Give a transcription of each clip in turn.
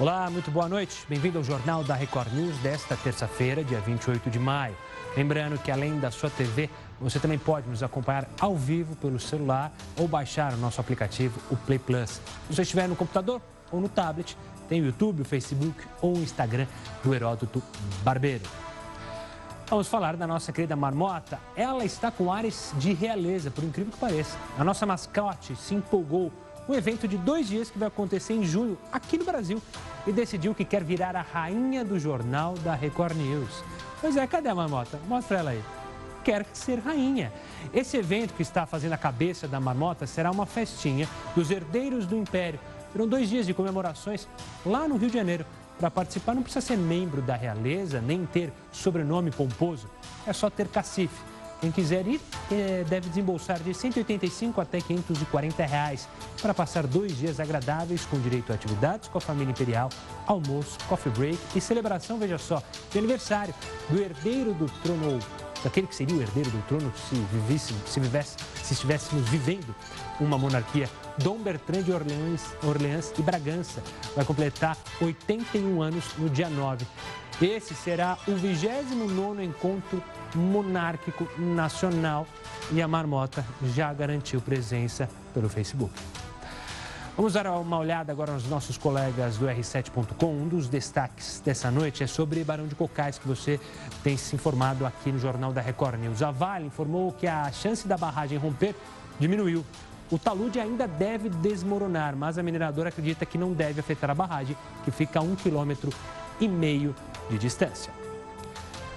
Olá, muito boa noite. Bem-vindo ao Jornal da Record News desta terça-feira, dia 28 de maio. Lembrando que além da sua TV, você também pode nos acompanhar ao vivo pelo celular ou baixar o nosso aplicativo, o Play Plus. Se você estiver no computador ou no tablet, tem o YouTube, o Facebook ou o Instagram do Heródoto Barbeiro. Vamos falar da nossa querida marmota. Ela está com ares de realeza, por incrível que pareça. A nossa mascote se empolgou um evento de dois dias que vai acontecer em julho aqui no Brasil e decidiu que quer virar a rainha do jornal da Record News. Pois é, cadê a marmota? Mostra ela aí. Quer ser rainha. Esse evento que está fazendo a cabeça da marmota será uma festinha dos herdeiros do Império. Serão dois dias de comemorações lá no Rio de Janeiro. Para participar não precisa ser membro da realeza, nem ter sobrenome pomposo. É só ter cacife. Quem quiser ir é, deve desembolsar de 185 até 540 reais para passar dois dias agradáveis com direito a atividades com a família imperial, almoço, coffee break e celebração, veja só, de aniversário do herdeiro do trono, daquele que seria o herdeiro do trono se vivêssemos, se, vivesse, se estivéssemos vivendo uma monarquia. Dom Bertrand de Orleans, Orleans e Bragança vai completar 81 anos no dia 9. Esse será o 29º encontro monárquico nacional e a Marmota já garantiu presença pelo Facebook. Vamos dar uma olhada agora nos nossos colegas do R7.com. Um dos destaques dessa noite é sobre Barão de Cocais, que você tem se informado aqui no Jornal da Record News. A Vale informou que a chance da barragem romper diminuiu. O talude ainda deve desmoronar, mas a mineradora acredita que não deve afetar a barragem, que fica a um quilômetro e meio de distância.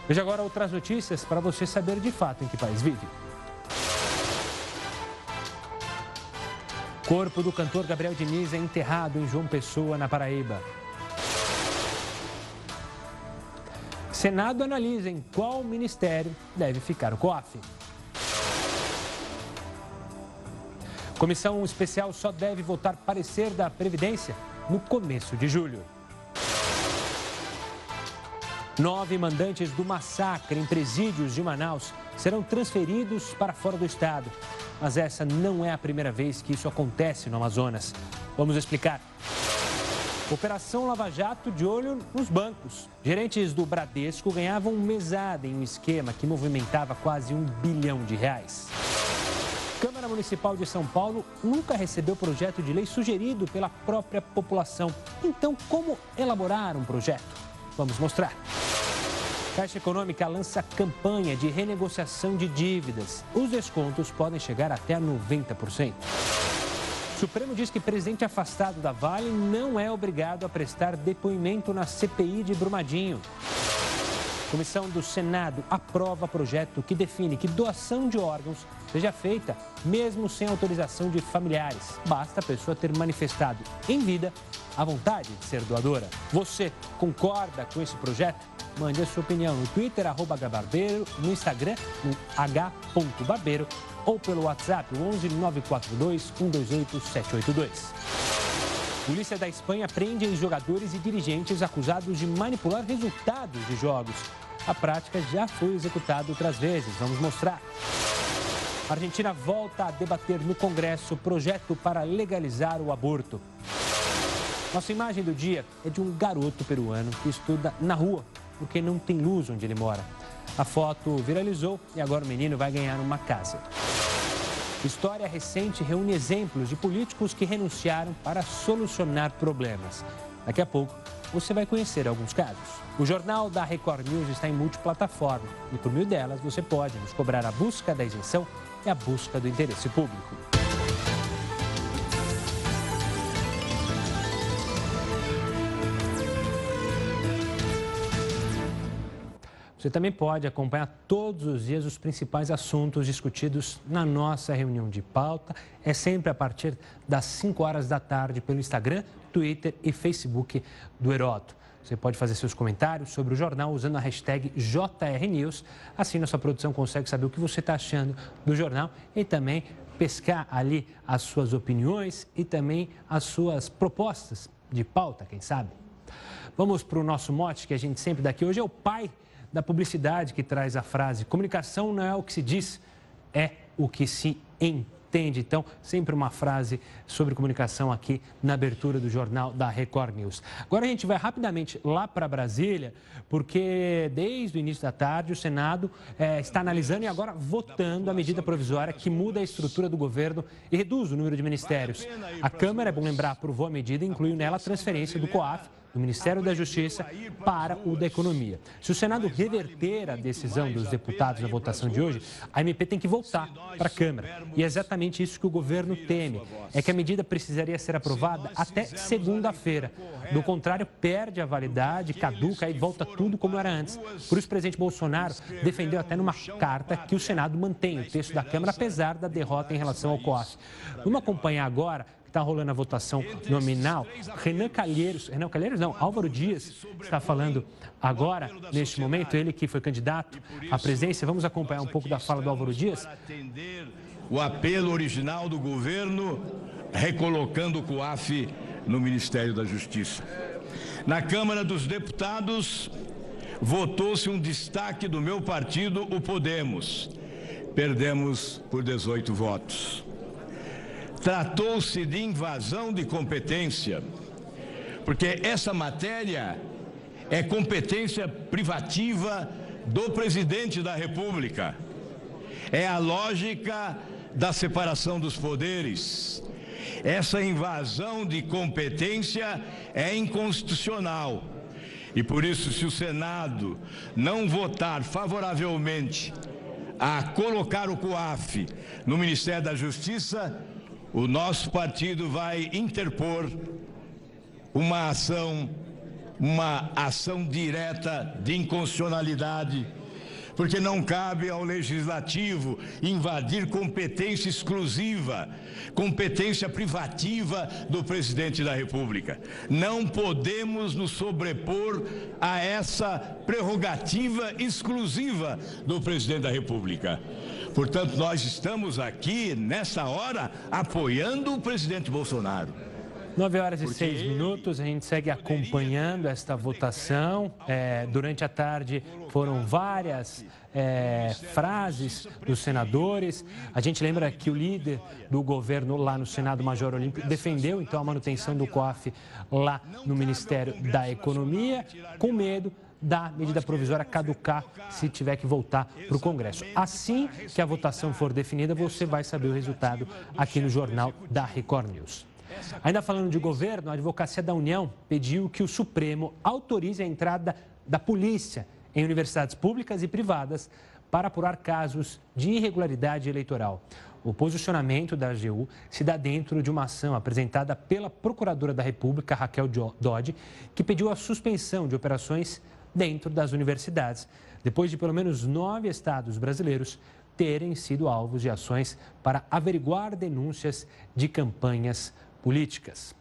Veja agora outras notícias para você saber de fato em que país vive. Corpo do cantor Gabriel Diniz é enterrado em João Pessoa, na Paraíba. Senado analisa em qual ministério deve ficar o COAF. Comissão especial só deve votar parecer da Previdência no começo de julho. Nove mandantes do massacre em presídios de Manaus serão transferidos para fora do estado. Mas essa não é a primeira vez que isso acontece no Amazonas. Vamos explicar. Operação Lava Jato de olho nos bancos. Gerentes do Bradesco ganhavam mesada em um esquema que movimentava quase um bilhão de reais. Câmara Municipal de São Paulo nunca recebeu projeto de lei sugerido pela própria população. Então, como elaborar um projeto? Vamos mostrar. Caixa Econômica lança campanha de renegociação de dívidas. Os descontos podem chegar até 90%. Supremo diz que presidente afastado da Vale não é obrigado a prestar depoimento na CPI de Brumadinho. Comissão do Senado aprova projeto que define que doação de órgãos seja feita mesmo sem autorização de familiares. Basta a pessoa ter manifestado em vida a vontade de ser doadora. Você concorda com esse projeto? Mande a sua opinião no Twitter, arroba hbarbeiro, no Instagram, no h.barbeiro ou pelo WhatsApp, 11 942 128 782. Polícia da Espanha prende jogadores e dirigentes acusados de manipular resultados de jogos. A prática já foi executada outras vezes. Vamos mostrar. A Argentina volta a debater no Congresso projeto para legalizar o aborto. Nossa imagem do dia é de um garoto peruano que estuda na rua porque não tem luz onde ele mora. A foto viralizou e agora o menino vai ganhar uma casa. História recente reúne exemplos de políticos que renunciaram para solucionar problemas. Daqui a pouco você vai conhecer alguns casos. O jornal da Record News está em multiplataforma e por meio delas você pode nos cobrar a busca da isenção e a busca do interesse público. Você também pode acompanhar todos os dias os principais assuntos discutidos na nossa reunião de pauta. É sempre a partir das 5 horas da tarde pelo Instagram, Twitter e Facebook do Heroto. Você pode fazer seus comentários sobre o jornal usando a hashtag JRNews. Assim, nossa produção consegue saber o que você está achando do jornal e também pescar ali as suas opiniões e também as suas propostas de pauta, quem sabe. Vamos para o nosso mote que a gente sempre dá aqui. Hoje é o pai da publicidade que traz a frase: comunicação não é o que se diz, é o que se atende. Então, sempre uma frase sobre comunicação aqui na abertura do jornal da Record News. Agora a gente vai rapidamente lá para Brasília, porque desde o início da tarde o Senado é, está analisando e agora votando a medida provisória que muda a estrutura do governo e reduz o número de ministérios. A Câmara, é bom lembrar, aprovou a medida e incluiu nela a transferência do COAF do Ministério da Justiça para o da Economia. Se o Senado reverter a decisão dos deputados na votação de hoje, a MP tem que voltar para a Câmara. E é exatamente isso que o governo teme: é que a medida precisaria ser aprovada até segunda-feira. Do contrário, perde a validade, caduca e volta tudo como era antes. Por isso, o presidente Bolsonaro defendeu até numa carta que o Senado mantém o texto da Câmara, apesar da derrota em relação ao COAF. Vamos acompanhar agora está rolando a votação nominal. Renan Calheiros, Renan Calheiros não, Álvaro Dias está falando agora, neste momento, ele que foi candidato à presidência. Vamos acompanhar um pouco da fala do Álvaro Dias. O apelo original do governo recolocando o COAF no Ministério da Justiça. Na Câmara dos Deputados, votou-se um destaque do meu partido, o Podemos. Perdemos por 18 votos. Tratou-se de invasão de competência, porque essa matéria é competência privativa do presidente da República. É a lógica da separação dos poderes. Essa invasão de competência é inconstitucional. E por isso, se o Senado não votar favoravelmente a colocar o COAF no Ministério da Justiça, o nosso partido vai interpor uma ação, uma ação direta de inconstitucionalidade, porque não cabe ao legislativo invadir competência exclusiva, competência privativa do presidente da República. Não podemos nos sobrepor a essa prerrogativa exclusiva do presidente da República. Portanto, nós estamos aqui, nessa hora, apoiando o presidente Bolsonaro. 9 horas e. 6 minutos, a gente segue acompanhando esta votação. É, durante a tarde foram várias é, frases dos senadores. A gente lembra que o líder do governo lá no Senado, Major Olímpio, defendeu então a manutenção do COAF lá no Ministério da Economia, com medo da medida provisória caducar se tiver que voltar para o Congresso. Assim que a votação for definida, você vai saber o resultado aqui no jornal da Record News. Ainda falando de governo, a Advocacia da União pediu que o Supremo autorize a entrada da polícia em universidades públicas e privadas para apurar casos de irregularidade eleitoral. O posicionamento da AGU se dá dentro de uma ação apresentada pela Procuradora da República, Raquel Dodge, que pediu a suspensão de operações dentro das universidades, depois de pelo menos nove estados brasileiros terem sido alvos de ações para averiguar denúncias de campanhas políticas.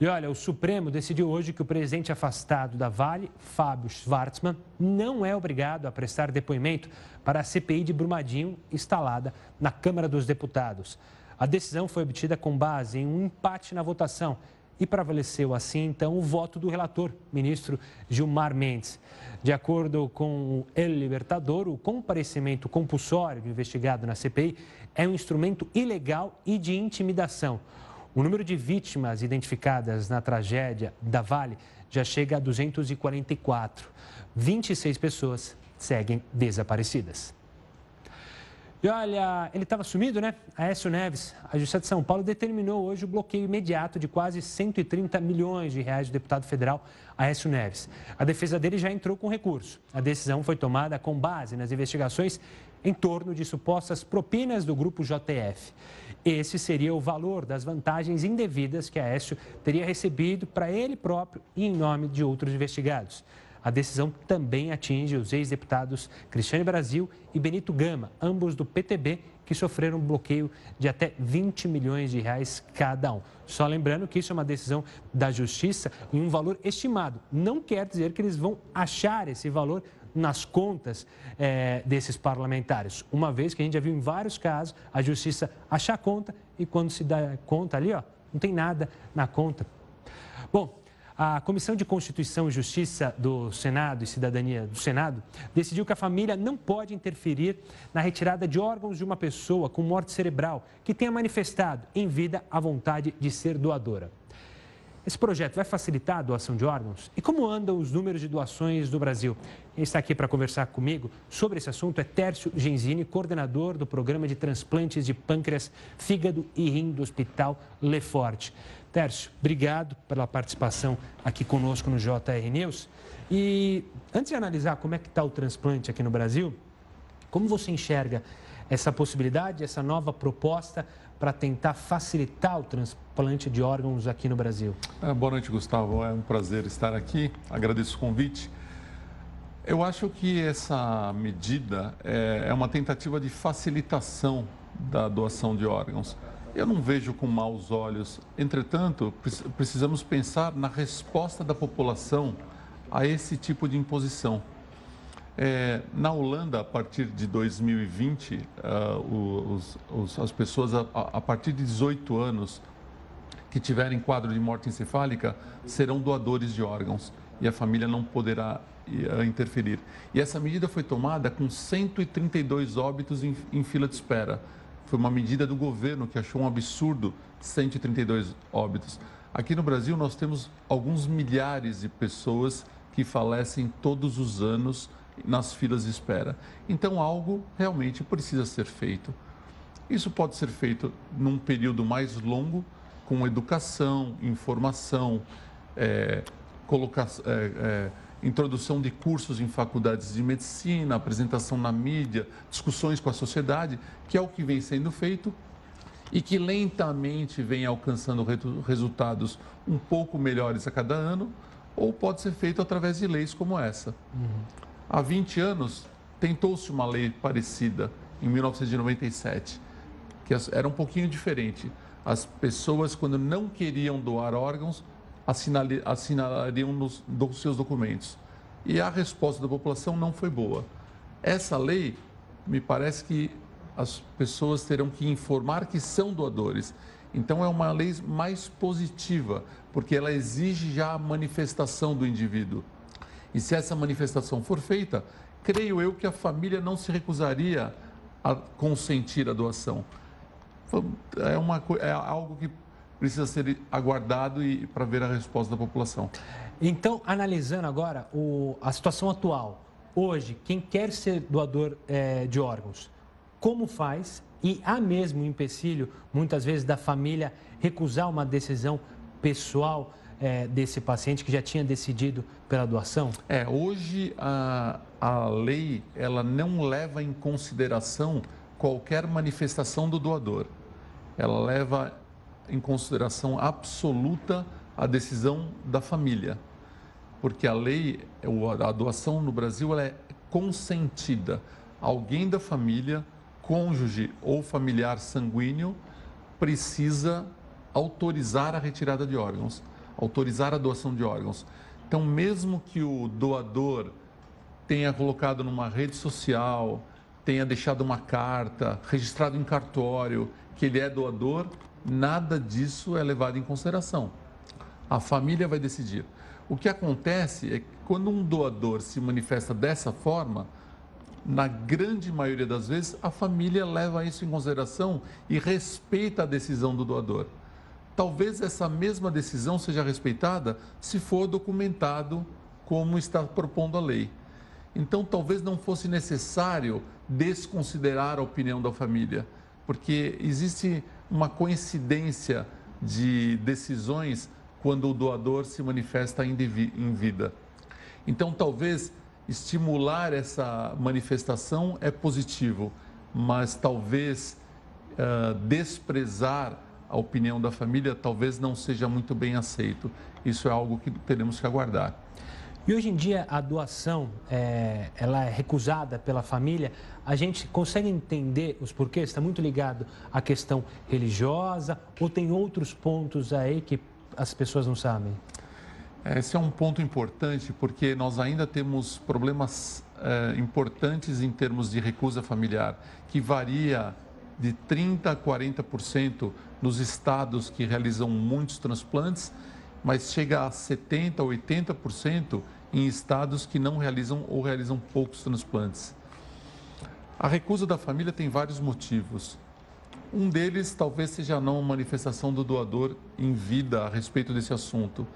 E olha, o Supremo decidiu hoje que o presidente afastado da Vale, Fábio Schwartzman, não é obrigado a prestar depoimento para a CPI de Brumadinho instalada na Câmara dos Deputados. A decisão foi obtida com base em um empate na votação e prevaleceu assim, então, o voto do relator, ministro Gilmar Mendes. De acordo com o El Libertador, o comparecimento compulsório do investigado na CPI é um instrumento ilegal e de intimidação. O número de vítimas identificadas na tragédia da Vale já chega a 244. 26 pessoas seguem desaparecidas. E olha, ele estava sumido, né? Aécio Neves, a Justiça de São Paulo determinou hoje o bloqueio imediato de quase 130 milhões de reais do deputado federal Aécio Neves. A defesa dele já entrou com recurso. A decisão foi tomada com base nas investigações em torno de supostas propinas do grupo JTF. Esse seria o valor das vantagens indevidas que Aécio teria recebido para ele próprio e em nome de outros investigados. A decisão também atinge os ex-deputados Cristiane Brasil e Benito Gama, ambos do PTB, que sofreram bloqueio de até 20 milhões de reais cada um. Só lembrando que isso é uma decisão da Justiça em um valor estimado. Não quer dizer que eles vão achar esse valor nas contas é, desses parlamentares. Uma vez que a gente já viu em vários casos a Justiça achar conta e quando se dá conta ali, ó, não tem nada na conta. Bom, A Comissão de Constituição e Justiça do Senado e Cidadania do Senado decidiu que a família não pode interferir na retirada de órgãos de uma pessoa com morte cerebral que tenha manifestado em vida a vontade de ser doadora. Esse projeto vai facilitar a doação de órgãos? E como andam os números de doações do Brasil? Quem está aqui para conversar comigo sobre esse assunto é Tércio Genzini, coordenador do Programa de Transplantes de Pâncreas, Fígado e Rim do Hospital Leforte. Tércio, obrigado pela participação aqui conosco no JR News. E antes de analisar como é que está o transplante aqui no Brasil, como você enxerga essa possibilidade, essa nova proposta para tentar facilitar o transplante de órgãos aqui no Brasil. É, boa noite, Gustavo. É um prazer estar aqui. Agradeço o convite. Eu acho que essa medida é, é uma tentativa de facilitação da doação de órgãos. Eu não vejo com maus olhos. Entretanto, precisamos pensar na resposta da população a esse tipo de imposição. É, na Holanda, a partir de 2020, uh, os, os, as pessoas a, a, partir de 18 anos que tiverem quadro de morte encefálica serão doadores de órgãos e a família não poderá uh, interferir. E essa medida foi tomada com 132 óbitos em, em fila de espera. Foi uma medida do governo que achou um absurdo 132 óbitos. Aqui no Brasil, nós temos alguns milhares de pessoas que falecem todos os anos nas filas de espera. Então, algo realmente precisa ser feito. Isso pode ser feito num período mais longo, com educação, informação, é, colocar, é, é, introdução de cursos em faculdades de medicina, apresentação na mídia, discussões com a sociedade, que é o que vem sendo feito e que lentamente vem alcançando resultados um pouco melhores a cada ano, ou pode ser feito através de leis como essa. Uhum. Há 20 anos, tentou-se uma lei parecida, em 1997, que era um pouquinho diferente. As pessoas, quando não queriam doar órgãos, assinalariam nos, seus documentos. E a resposta da população não foi boa. Essa lei, me parece que as pessoas terão que informar que são doadores. Então, é uma lei mais positiva, porque ela exige já a manifestação do indivíduo. E se essa manifestação for feita, creio eu que a família não se recusaria a consentir a doação. É, uma, é algo que precisa ser aguardado e para ver a resposta da população. Então, analisando agora o, a situação atual, hoje, quem quer ser doador é, de órgãos, como faz? E há mesmo um empecilho, muitas vezes, da família recusar uma decisão pessoal é, desse paciente que já tinha decidido pela doação? É, hoje a, a lei ela não leva em consideração qualquer manifestação do doador. Ela leva em consideração absoluta a decisão da família. Porque a lei, a doação no Brasil ela é consentida. Alguém da família, cônjuge ou familiar sanguíneo, precisa autorizar a retirada de órgãos autorizar a doação de órgãos. Então, mesmo que o doador tenha colocado numa rede social, tenha deixado uma carta, registrado em cartório que ele é doador, nada disso é levado em consideração. A família vai decidir. O que acontece é que quando um doador se manifesta dessa forma, na grande maioria das vezes, a família leva isso em consideração e respeita a decisão do doador. Talvez essa mesma decisão seja respeitada se for documentado como está propondo a lei. Então, talvez não fosse necessário desconsiderar a opinião da família, porque existe uma coincidência de decisões quando o doador se manifesta em vida. Então, talvez estimular essa manifestação é positivo, mas talvez uh, desprezar a opinião da família talvez não seja muito bem aceito. Isso é algo que teremos que aguardar. E hoje em dia a doação é, ela é recusada pela família. A gente consegue entender os porquês? Está muito ligado à questão religiosa ou tem outros pontos aí que as pessoas não sabem? Esse é um ponto importante porque nós ainda temos problemas é, importantes em termos de recusa familiar, que varia de 30% a 40% nos estados que realizam muitos transplantes mas chega a 70%, 80% em estados que não realizam ou realizam poucos transplantes. A recusa da família tem vários motivos. Um deles talvez seja não manifestação do doador em vida a respeito desse assunto.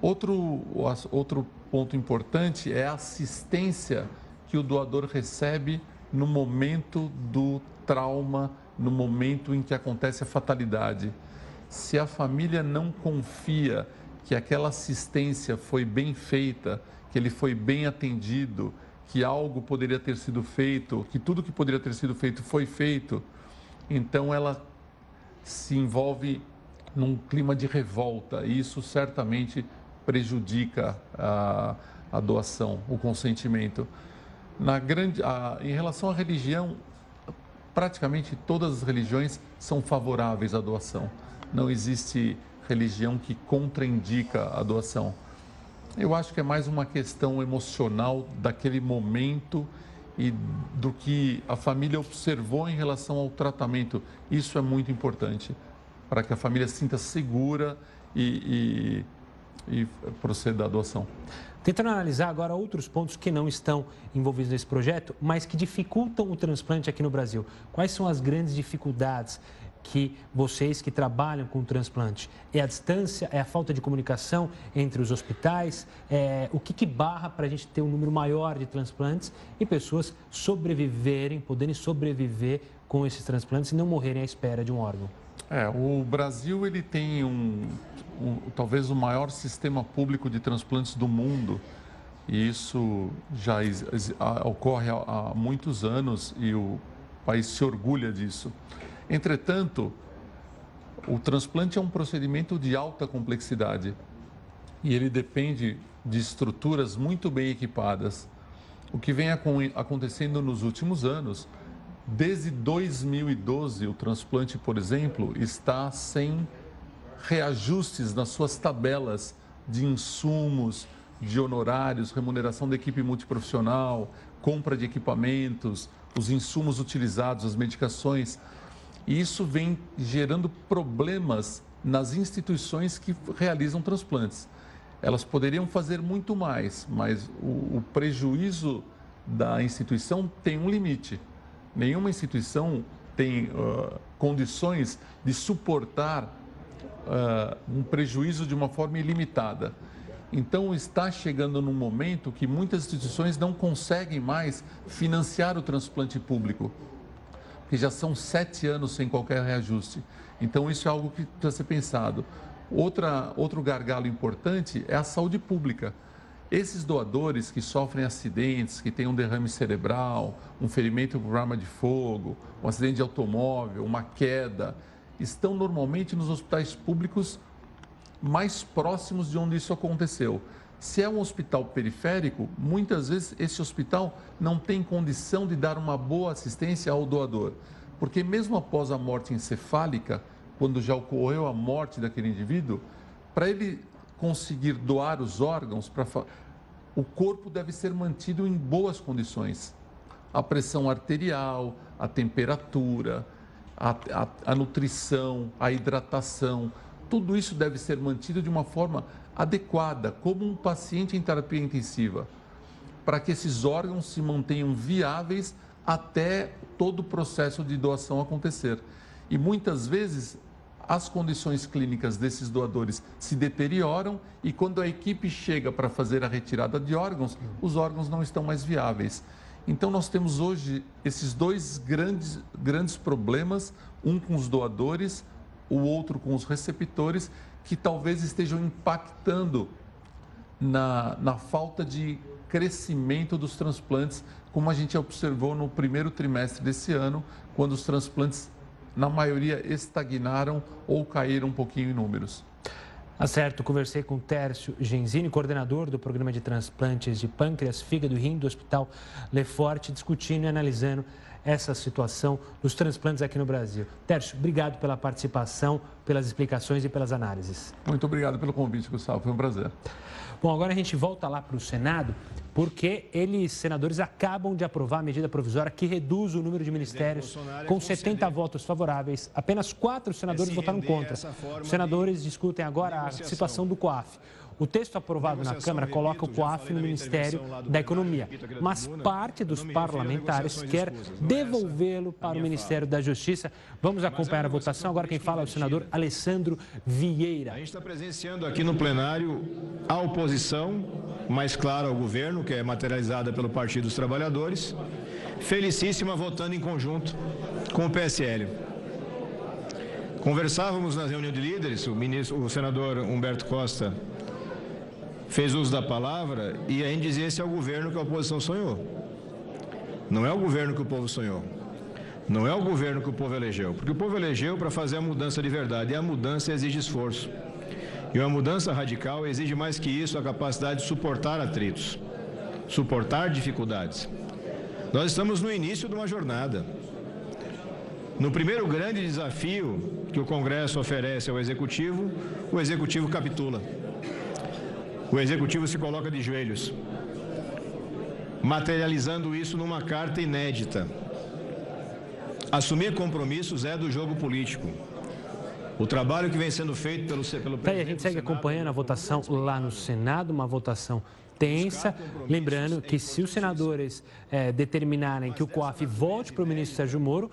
Outro, outro ponto importante é a assistência que o doador recebe no momento do trauma, no momento em que acontece a fatalidade. Se a família não confia que aquela assistência foi bem feita, que ele foi bem atendido, que algo poderia ter sido feito, que tudo que poderia ter sido feito foi feito, então ela se envolve num clima de revolta e isso certamente prejudica a, a doação, o consentimento. Na grande, a, em relação à religião, praticamente todas as religiões são favoráveis à doação. Não existe religião que contraindica a doação. Eu acho que é mais uma questão emocional daquele momento e do que a família observou em relação ao tratamento. Isso é muito importante para que a família sinta segura e, e, e proceda à adoção. Tentando analisar agora outros pontos que não estão envolvidos nesse projeto, mas que dificultam o transplante aqui no Brasil. Quais são as grandes dificuldades que vocês que trabalham com transplante? É a distância? É a falta de comunicação entre os hospitais? É, o que, que barra para a gente ter um número maior de transplantes e pessoas sobreviverem, poderem sobreviver com esses transplantes e não morrerem à espera de um órgão? É, o Brasil ele tem um, um, talvez o maior sistema público de transplantes do mundo e isso já ocorre há, há muitos anos e o país se orgulha disso. Entretanto, o transplante é um procedimento de alta complexidade e ele depende de estruturas muito bem equipadas. O que vem acontecendo nos últimos anos, desde 2012, o transplante, por exemplo, está sem reajustes nas suas tabelas de insumos, de honorários, remuneração da equipe multiprofissional, compra de equipamentos, os insumos utilizados, as medicações. E isso vem gerando problemas nas instituições que realizam transplantes. Elas poderiam fazer muito mais, mas o, o prejuízo da instituição tem um limite. Nenhuma instituição tem uh, condições de suportar uh, um prejuízo de uma forma ilimitada. Então, está chegando num momento que muitas instituições não conseguem mais financiar o transplante público que já são sete anos sem qualquer reajuste. Então, isso é algo que precisa ser pensado. Outra, outro gargalo importante é a saúde pública. Esses doadores que sofrem acidentes, que têm um derrame cerebral, um ferimento por arma de fogo, um acidente de automóvel, uma queda, estão normalmente nos hospitais públicos mais próximos de onde isso aconteceu. Se é um hospital periférico, muitas vezes esse hospital não tem condição de dar uma boa assistência ao doador, porque mesmo após a morte encefálica, quando já ocorreu a morte daquele indivíduo, para ele conseguir doar os órgãos, pra, o corpo deve ser mantido em boas condições. A pressão arterial, a temperatura, a, a, a nutrição, a hidratação, tudo isso deve ser mantido de uma forma adequada, como um paciente em terapia intensiva, para que esses órgãos se mantenham viáveis até todo o processo de doação acontecer. E muitas vezes as condições clínicas desses doadores se deterioram e quando a equipe chega para fazer a retirada de órgãos, os órgãos não estão mais viáveis. Então nós temos hoje esses dois grandes, grandes problemas, um com os doadores, o outro com os receptores, que talvez estejam impactando na, na falta de crescimento dos transplantes, como a gente observou no primeiro trimestre desse ano, quando os transplantes, na maioria, estagnaram ou caíram um pouquinho em números. Tá certo, conversei com Tércio Genzini, coordenador do programa de transplantes de pâncreas, fígado e rim do Hospital Leforte, discutindo e analisando essa situação dos transplantes aqui no Brasil. Tércio, obrigado pela participação, pelas explicações e pelas análises. Muito obrigado pelo convite, Gustavo. Foi um prazer. Bom, agora a gente volta lá para o Senado, porque eles, senadores, acabam de aprovar a medida provisória que reduz o número de ministérios com 70 votos favoráveis. Apenas quatro senadores votaram contra. Os senadores discutem agora a situação do COAF. O texto aprovado na Câmara coloca o COAF no Ministério da Economia, mas parte dos parlamentares quer devolvê-lo para o Ministério da Justiça. Vamos acompanhar a votação. Agora quem fala é o senador Alessandro Vieira. A gente está presenciando aqui no plenário a oposição, mais claro ao governo, que é materializada pelo Partido dos Trabalhadores, felicíssima votando em conjunto com o PSL. Conversávamos na reunião de líderes, o, ministro, o senador Humberto Costa fez uso da palavra e a gente dizia esse é o governo que a oposição sonhou. Não é o governo que o povo sonhou. Não é o governo que o povo elegeu. Porque o povo elegeu para fazer a mudança de verdade. E a mudança exige esforço. E uma mudança radical exige mais que isso a capacidade de suportar atritos, suportar dificuldades. Nós estamos no início de uma jornada. No primeiro grande desafio que o Congresso oferece ao Executivo, o Executivo capitula o executivo se coloca de joelhos, materializando isso numa carta inédita. Assumir compromissos é do jogo político. O trabalho que vem sendo feito pelo, pelo presidente. a gente segue acompanhando a votação lá no Senado, uma votação tensa. Lembrando que se os senadores é, determinarem que o COAF volte para o ministro Sérgio Moro,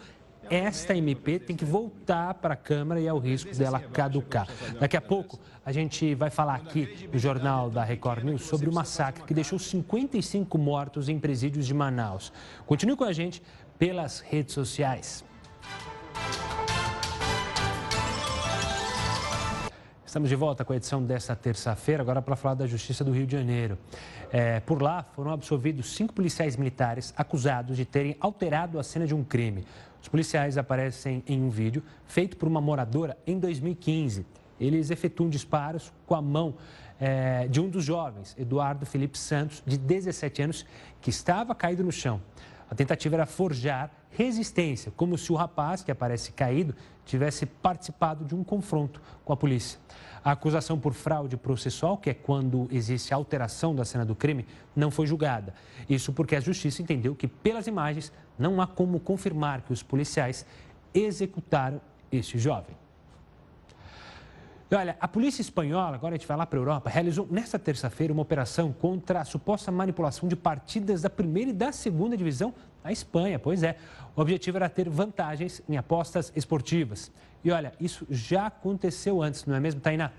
esta MP tem que voltar para a Câmara e é o risco dela caducar. Daqui a pouco a gente vai falar aqui no Jornal da Record News sobre o massacre que deixou 55 mortos em presídios de Manaus. Continue com a gente pelas redes sociais. Estamos de volta com a edição desta terça-feira, agora para falar da Justiça do Rio de Janeiro. É, por lá foram absolvidos cinco policiais militares acusados de terem alterado a cena de um crime. Os policiais aparecem em um vídeo feito por uma moradora em 2015. Eles efetuam disparos com a mão é, de um dos jovens, Eduardo Felipe Santos, de 17 anos, que estava caído no chão. A tentativa era forjar resistência, como se o rapaz, que aparece caído, tivesse participado de um confronto com a polícia. A acusação por fraude processual, que é quando existe alteração da cena do crime, não foi julgada. Isso porque a justiça entendeu que, pelas imagens, não há como confirmar que os policiais executaram este jovem. Olha, a polícia espanhola, agora a gente vai lá para a Europa, realizou nesta terça-feira uma operação contra a suposta manipulação de partidas da primeira e da segunda divisão na Espanha. Pois é, o objetivo era ter vantagens em apostas esportivas. E olha, isso já aconteceu antes, não é mesmo, Tainá?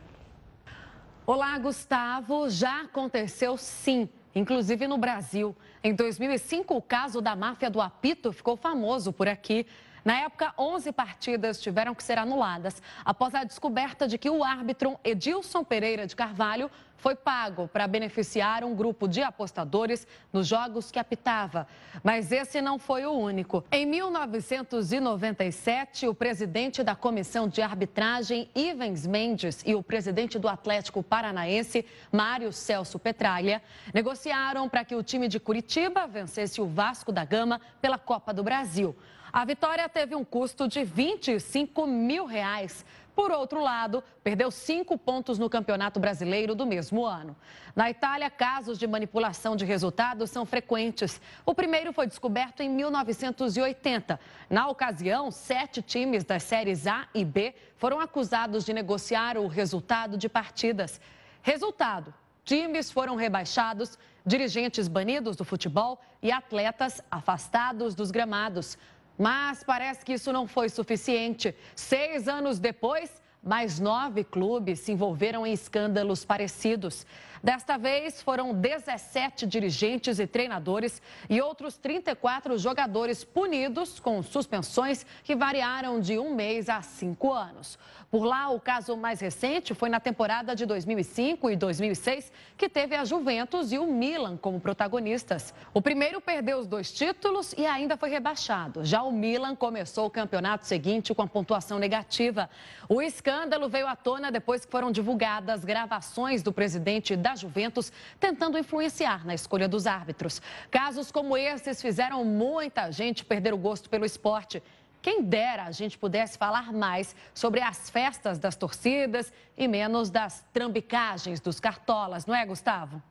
Olá, Gustavo. Já aconteceu sim, inclusive no Brasil. Em 2005, o caso da máfia do apito ficou famoso por aqui. Na época, 11 partidas tiveram que ser anuladas após a descoberta de que o árbitro Edilson Pereira de Carvalho foi pago para beneficiar um grupo de apostadores nos jogos que apitava. Mas esse não foi o único. Em 1997, o presidente da comissão de arbitragem, Ivens Mendes, e o presidente do Atlético Paranaense, Mário Celso Petralha, negociaram para que o time de Curitiba vencesse o Vasco da Gama pela Copa do Brasil. A vitória teve um custo de 25 mil reais. Por outro lado, perdeu cinco pontos no Campeonato Brasileiro do mesmo ano. Na Itália, casos de manipulação de resultados são frequentes. O primeiro foi descoberto em 1980. Na ocasião, sete times das séries A e B foram acusados de negociar o resultado de partidas. Resultado: times foram rebaixados, dirigentes banidos do futebol e atletas afastados dos gramados. Mas parece que isso não foi suficiente. Seis anos depois, mais nove clubes se envolveram em escândalos parecidos. Desta vez, foram 17 dirigentes e treinadores e outros 34 jogadores punidos com suspensões que variaram de um mês a cinco anos. Por lá, o caso mais recente foi na temporada de 2005 e 2006, que teve a Juventus e o Milan como protagonistas. O primeiro perdeu os dois títulos e ainda foi rebaixado. Já o Milan começou o campeonato seguinte com a pontuação negativa. O escândalo veio à tona depois que foram divulgadas gravações do presidente da Juventus tentando influenciar na escolha dos árbitros. Casos como esses fizeram muita gente perder o gosto pelo esporte. Quem dera a gente pudesse falar mais sobre as festas das torcidas e menos das trambicagens dos cartolas, não é, Gustavo?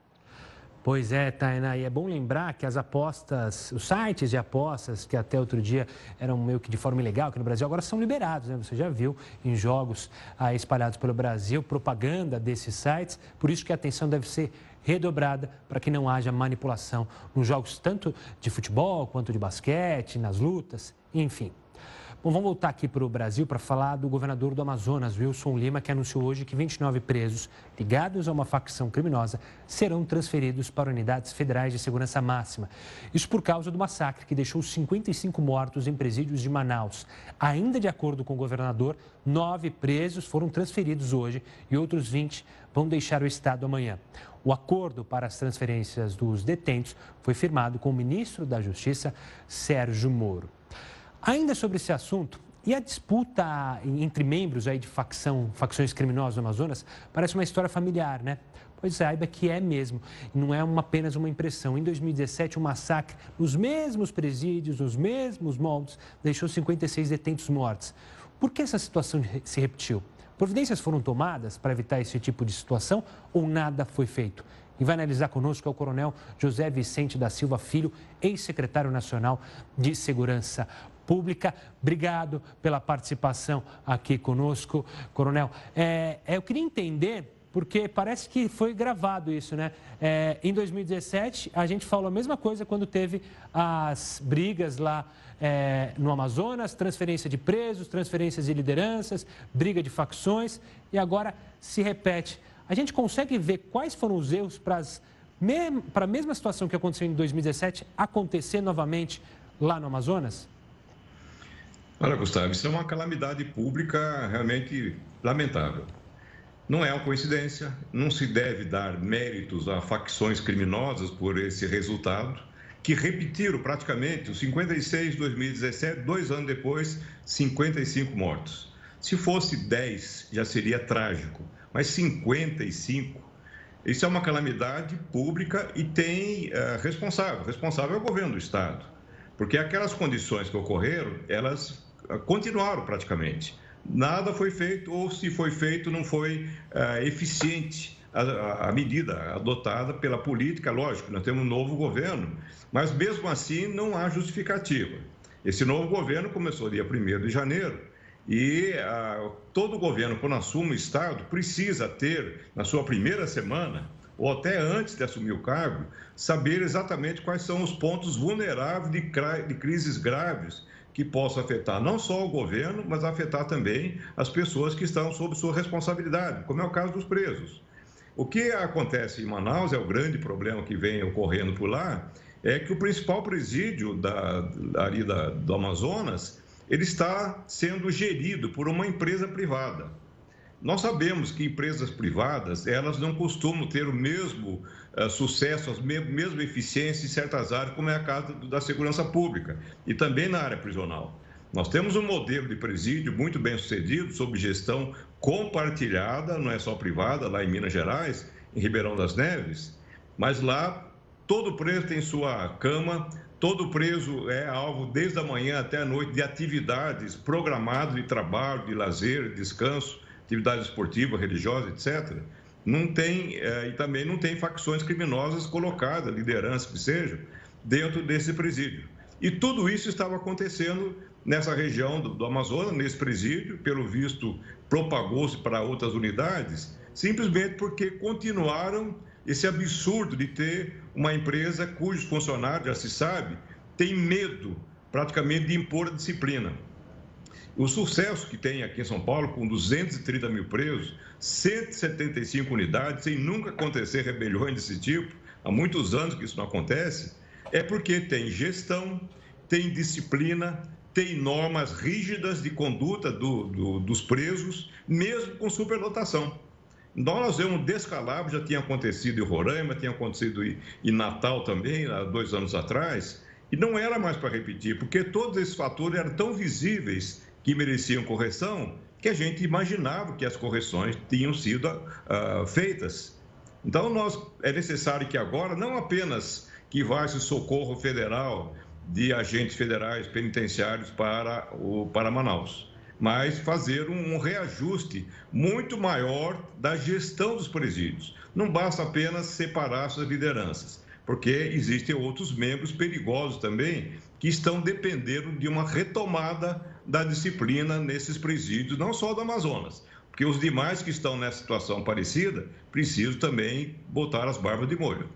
Pois é, Tainá, e é bom lembrar que as apostas, os sites de apostas, que até outro dia eram meio que de forma ilegal aqui no Brasil, agora são liberados, né? Você já viu em jogos ah, espalhados pelo Brasil propaganda desses sites, por isso que a atenção deve ser redobrada para que não haja manipulação nos jogos tanto de futebol quanto de basquete, nas lutas, enfim. Bom, vamos voltar aqui para o Brasil para falar do governador do Amazonas, Wilson Lima, que anunciou hoje que 29 presos ligados a uma facção criminosa serão transferidos para unidades federais de segurança máxima. Isso por causa do massacre que deixou 55 mortos em presídios de Manaus. Ainda de acordo com o governador, nove presos foram transferidos hoje e outros 20 vão deixar o estado amanhã. O acordo para as transferências dos detentos foi firmado com o ministro da Justiça, Sérgio Moro. Ainda sobre esse assunto, e a disputa entre membros aí de facção, facções criminosas do Amazonas parece uma história familiar, né? Pois saiba que é mesmo, não é uma, apenas uma impressão. Em 2017, um massacre nos mesmos presídios, nos mesmos moldes, deixou 56 detentos mortos. Por que essa situação se repetiu? Providências foram tomadas para evitar esse tipo de situação ou nada foi feito? E vai analisar conosco é o coronel José Vicente da Silva Filho, ex-secretário nacional de Segurança Pública. Obrigado pela participação aqui conosco, Coronel. É, é, eu queria entender, porque parece que foi gravado isso, né? É, em 2017, a gente falou a mesma coisa quando teve as brigas lá é, no Amazonas, transferência de presos, transferências de lideranças, briga de facções, e agora se repete. A gente consegue ver quais foram os erros para a mesma situação que aconteceu em 2017 acontecer novamente lá no Amazonas? Olha, Gustavo, isso é uma calamidade pública realmente lamentável. Não é uma coincidência, não se deve dar méritos a facções criminosas por esse resultado, que repetiram praticamente os 56 de 2017, dois anos depois, 55 mortos. Se fosse 10, já seria trágico, mas 55, isso é uma calamidade pública e tem uh, responsável. Responsável é o governo do Estado, porque aquelas condições que ocorreram, elas continuaram praticamente. Nada foi feito, ou se foi feito, não foi uh, eficiente a, a, medida adotada pela política. Lógico, nós temos um novo governo, mas mesmo assim não há justificativa. Esse novo governo começou dia 1 de janeiro e uh, todo governo, quando assume o Estado, precisa ter, na sua primeira semana, ou até antes de assumir o cargo, saber exatamente quais são os pontos vulneráveis de, de crises graves que possa afetar não só o governo, mas afetar também as pessoas que estão sob sua responsabilidade, como é o caso dos presos. O que acontece em Manaus é o grande problema que vem ocorrendo por lá, é que o principal presídio da, ali da, do Amazonas, ele está sendo gerido por uma empresa privada. Nós sabemos que empresas privadas, elas não costumam ter o mesmo uh, sucesso, a mesma eficiência em certas áreas, como é a casa da segurança pública e também na área prisional. Nós temos um modelo de presídio muito bem sucedido, sob gestão compartilhada, não é só privada, lá em Minas Gerais, em Ribeirão das Neves, mas lá todo preso tem sua cama, todo preso é alvo desde a manhã até a noite de atividades programadas de trabalho, de lazer, descanso atividade esportiva, religiosa, etc., não tem, é, e também não tem facções criminosas colocadas, liderança que seja, dentro desse presídio. E tudo isso estava acontecendo nessa região do, do Amazonas, nesse presídio, pelo visto propagou-se para outras unidades, simplesmente porque continuaram esse absurdo de ter uma empresa cujos funcionários, já se sabe, têm medo praticamente de impor a disciplina. O sucesso que tem aqui em São Paulo, com 230 mil presos, 175 unidades, sem nunca acontecer rebeliões desse tipo, há muitos anos que isso não acontece, é porque tem gestão, tem disciplina, tem normas rígidas de conduta do, do, dos presos, mesmo com superlotação. Nós vemos um descalabro, já tinha acontecido em Roraima, tinha acontecido em Natal também, há dois anos atrás, e não era mais para repetir, porque todos esses fatores eram tão visíveis que mereciam correção, que a gente imaginava que as correções tinham sido uh, feitas. Então, nós, é necessário que agora não apenas que vá esse socorro federal de agentes federais penitenciários para, o, para Manaus, mas fazer um, um reajuste muito maior da gestão dos presídios. Não basta apenas separar suas lideranças, porque existem outros membros perigosos também que estão dependendo de uma retomada da disciplina nesses presídios, não só do Amazonas, porque os demais que estão nessa situação parecida precisam também botar as barbas de molho.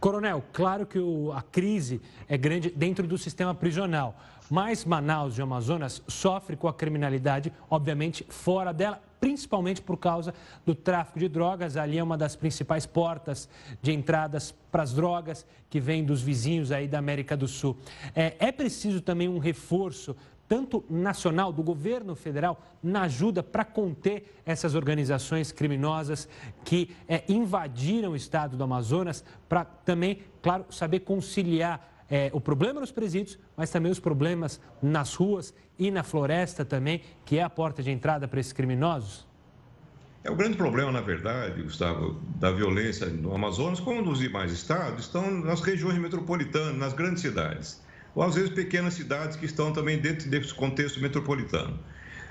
Coronel, claro que o, a crise é grande dentro do sistema prisional, mas Manaus e Amazonas sofre com a criminalidade, obviamente, fora dela, principalmente por causa do tráfico de drogas. Ali é uma das principais portas de entradas para as drogas que vem dos vizinhos aí da América do Sul. É, é preciso também um reforço tanto nacional, do governo federal, na ajuda para conter essas organizações criminosas que é, invadiram o estado do Amazonas, para também, claro, saber conciliar é, o problema nos presídios, mas também os problemas nas ruas e na floresta também, que é a porta de entrada para esses criminosos? É o grande problema, na verdade, Gustavo, da violência no Amazonas, como nos demais estados, estão nas regiões metropolitanas, nas grandes cidades ou às vezes pequenas cidades que estão também dentro desse contexto metropolitano.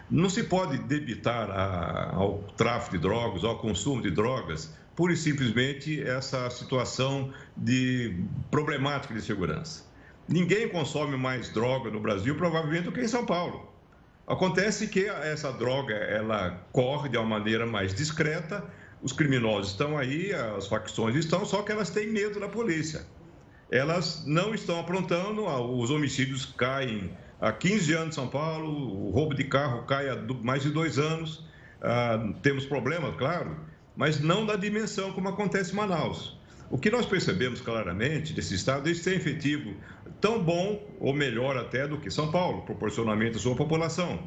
Não se pode debitar a, ao tráfico de drogas, ao consumo de drogas, pura e simplesmente essa situação de problemática de segurança. Ninguém consome mais droga no Brasil, provavelmente, do que em São Paulo. Acontece que essa droga ela corre de uma maneira mais discreta, os criminosos estão aí, as facções estão, só que elas têm medo da polícia elas não estão aprontando, os homicídios caem há 15 anos em São Paulo, o roubo de carro cai há mais de dois anos. Ah, temos problemas, claro, mas não da dimensão como acontece em Manaus. O que nós percebemos claramente desse estado, eles têm efetivo tão bom ou melhor até do que São Paulo, proporcionalmente à sua população.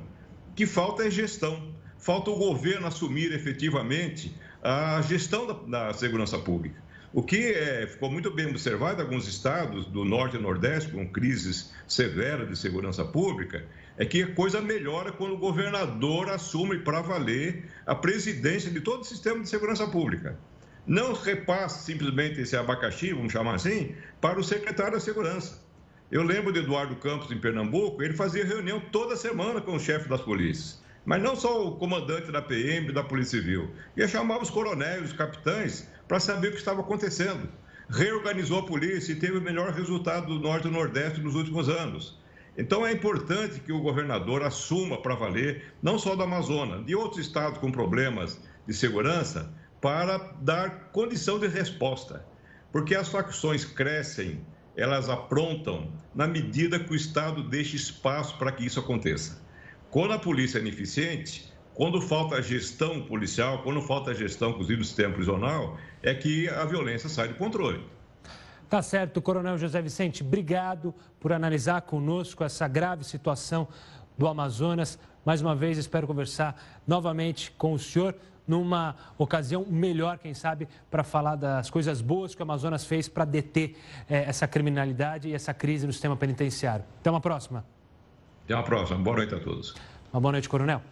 O que falta é gestão. Falta o governo assumir efetivamente a gestão da, da segurança pública. O que é, ficou muito bem observado em alguns estados do norte e nordeste, com crises severas de segurança pública, é que a coisa melhora quando o governador assume para valer a presidência de todo o sistema de segurança pública. Não repasse simplesmente esse abacaxi, vamos chamar assim, para o secretário da Segurança. Eu lembro de Eduardo Campos, em Pernambuco, ele fazia reunião toda semana com o chefe das polícias. Mas não só o comandante da PM, da Polícia Civil. Ia chamar os coronéis, os capitães, para saber o que estava acontecendo. Reorganizou a polícia e teve o melhor resultado do Norte e do Nordeste nos últimos anos. Então é importante que o governador assuma para valer, não só do Amazonas, de outros estados com problemas de segurança, para dar condição de resposta. Porque as facções crescem, elas aprontam na medida que o Estado deixa espaço para que isso aconteça. Quando a polícia é ineficiente, quando falta gestão policial, quando falta gestão, inclusive, do sistema prisional, é que a violência sai do controle. Tá certo, Coronel José Vicente, obrigado por analisar conosco essa grave situação do Amazonas. Mais uma vez, espero conversar novamente com o senhor numa ocasião melhor, quem sabe, para falar das coisas boas que o Amazonas fez para deter eh, essa criminalidade e essa crise no sistema penitenciário. Até uma próxima. Até uma próxima. Boa noite a todos. Uma boa noite, Coronel.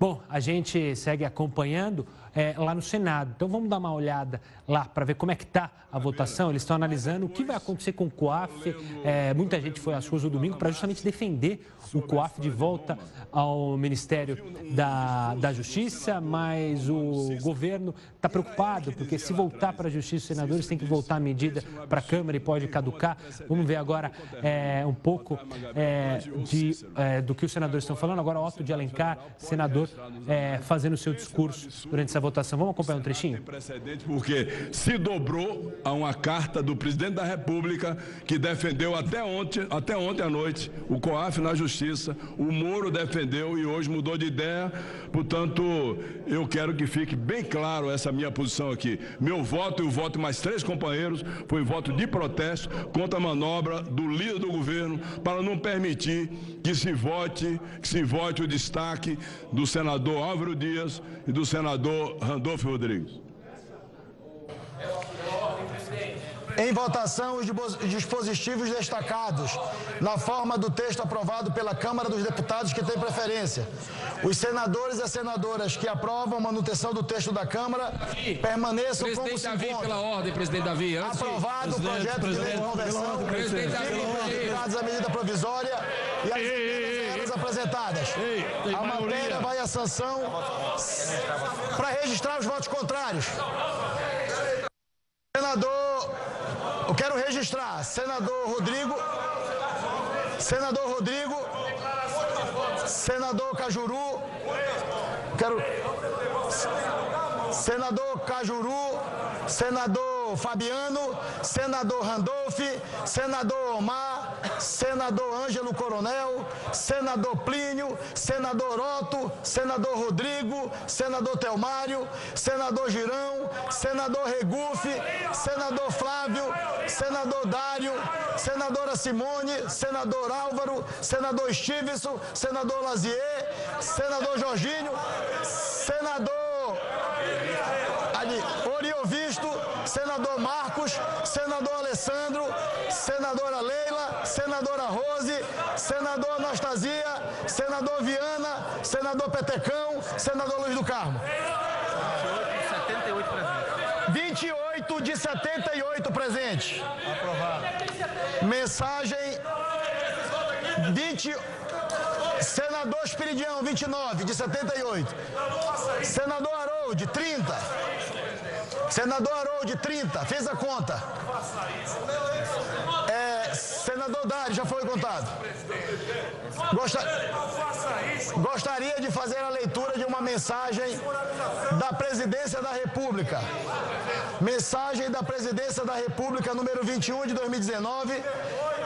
Bom, a gente segue acompanhando é, lá no Senado. Então vamos dar uma olhada lá para ver como é que está a votação. Eles estão analisando o que vai acontecer com o COAF. É, muita gente foi às ruas no domingo para justamente defender o COAF de volta ao Ministério da, da Justiça, mas o governo está preocupado, porque se voltar para a Justiça, os senadores têm que voltar a medida para a Câmara e pode caducar. Vamos ver agora é, um pouco é, de, é, do que os senadores estão falando. Agora, Otto de Alencar, senador, é, fazendo o seu discurso durante essa votação. Vamos acompanhar um trechinho? Precedente porque se dobrou a uma carta do presidente da República que defendeu até ontem, até ontem à noite o COAF na Justiça, o Moro defendeu e hoje mudou de ideia. Portanto, eu quero que fique bem claro essa minha posição aqui. Meu voto e o voto de mais três companheiros foi voto de protesto contra a manobra do líder do governo para não permitir que se vote, que se vote o destaque do senador Álvaro Dias e do senador Randolfo Rodrigues. em votação os dispositivos destacados na forma do texto aprovado pela Câmara dos Deputados que tem preferência. Os senadores e senadoras que aprovam a manutenção do texto da Câmara permaneçam presidente como se Davi, encontram. pela ordem, presidente Davi. Antes Aprovado o projeto de lei de conversão, Presidente Davi. aplicados à medida provisória e as a apresentadas. A matéria vai à sanção para registrar os votos contrários. Senador, eu quero registrar, senador Rodrigo, senador Rodrigo, senador Cajuru, quero, senador Cajuru, senador Fabiano, senador Randolph, senador Omar, senador Ângelo Coronel, senador Plínio, senador Otto, senador Rodrigo, senador Telmário, senador Girão, senador Regufe, senador Flávio, senador Dário, senadora Simone, senador Álvaro, senador Stevenson, senador Lazier, senador Jorginho, senador Oriovisto, senador Marcos, senador Alessandro, senadora Leila, senadora Rose, senador Anastasia, senador Viana, senador Petecão, senador Luiz do Carmo. 28 de 78 presentes. Mensagem 20 Senador Espiridião, 29 de 78. Senador Harold, 30. Senador Harold, 30. Fez a conta. É, senador Dário, já foi contado. Gosta- Gostaria de fazer a leitura de uma mensagem da Presidência da República. Mensagem da Presidência da República, número 21 de 2019,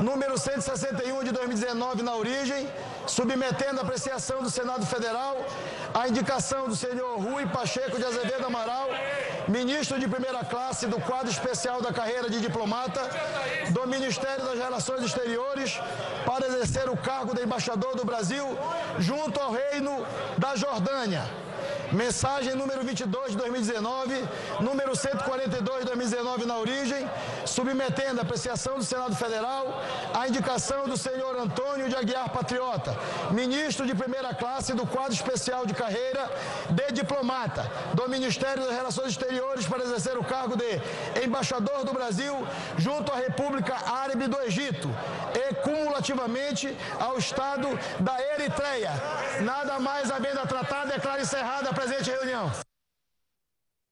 número 161 de 2019 na origem, submetendo a apreciação do Senado Federal a indicação do senhor Rui Pacheco de Azevedo Amaral, ministro de primeira classe do quadro especial da carreira de diplomata do Ministério das Relações Exteriores, para exercer o cargo de embaixador do Brasil junto ao Reino da Jordânia. Mensagem número 22 de 2019, número 142 de 2019 na origem, submetendo a apreciação do Senado Federal a indicação do senhor Antônio de Aguiar Patriota, ministro de primeira classe do quadro especial de carreira de diplomata do Ministério das Relações Exteriores para exercer o cargo de embaixador do Brasil junto à República Árabe do Egito e cumulativamente ao Estado da Eritreia. Nada mais havendo a tratar, declaro encerrada a presente reunião.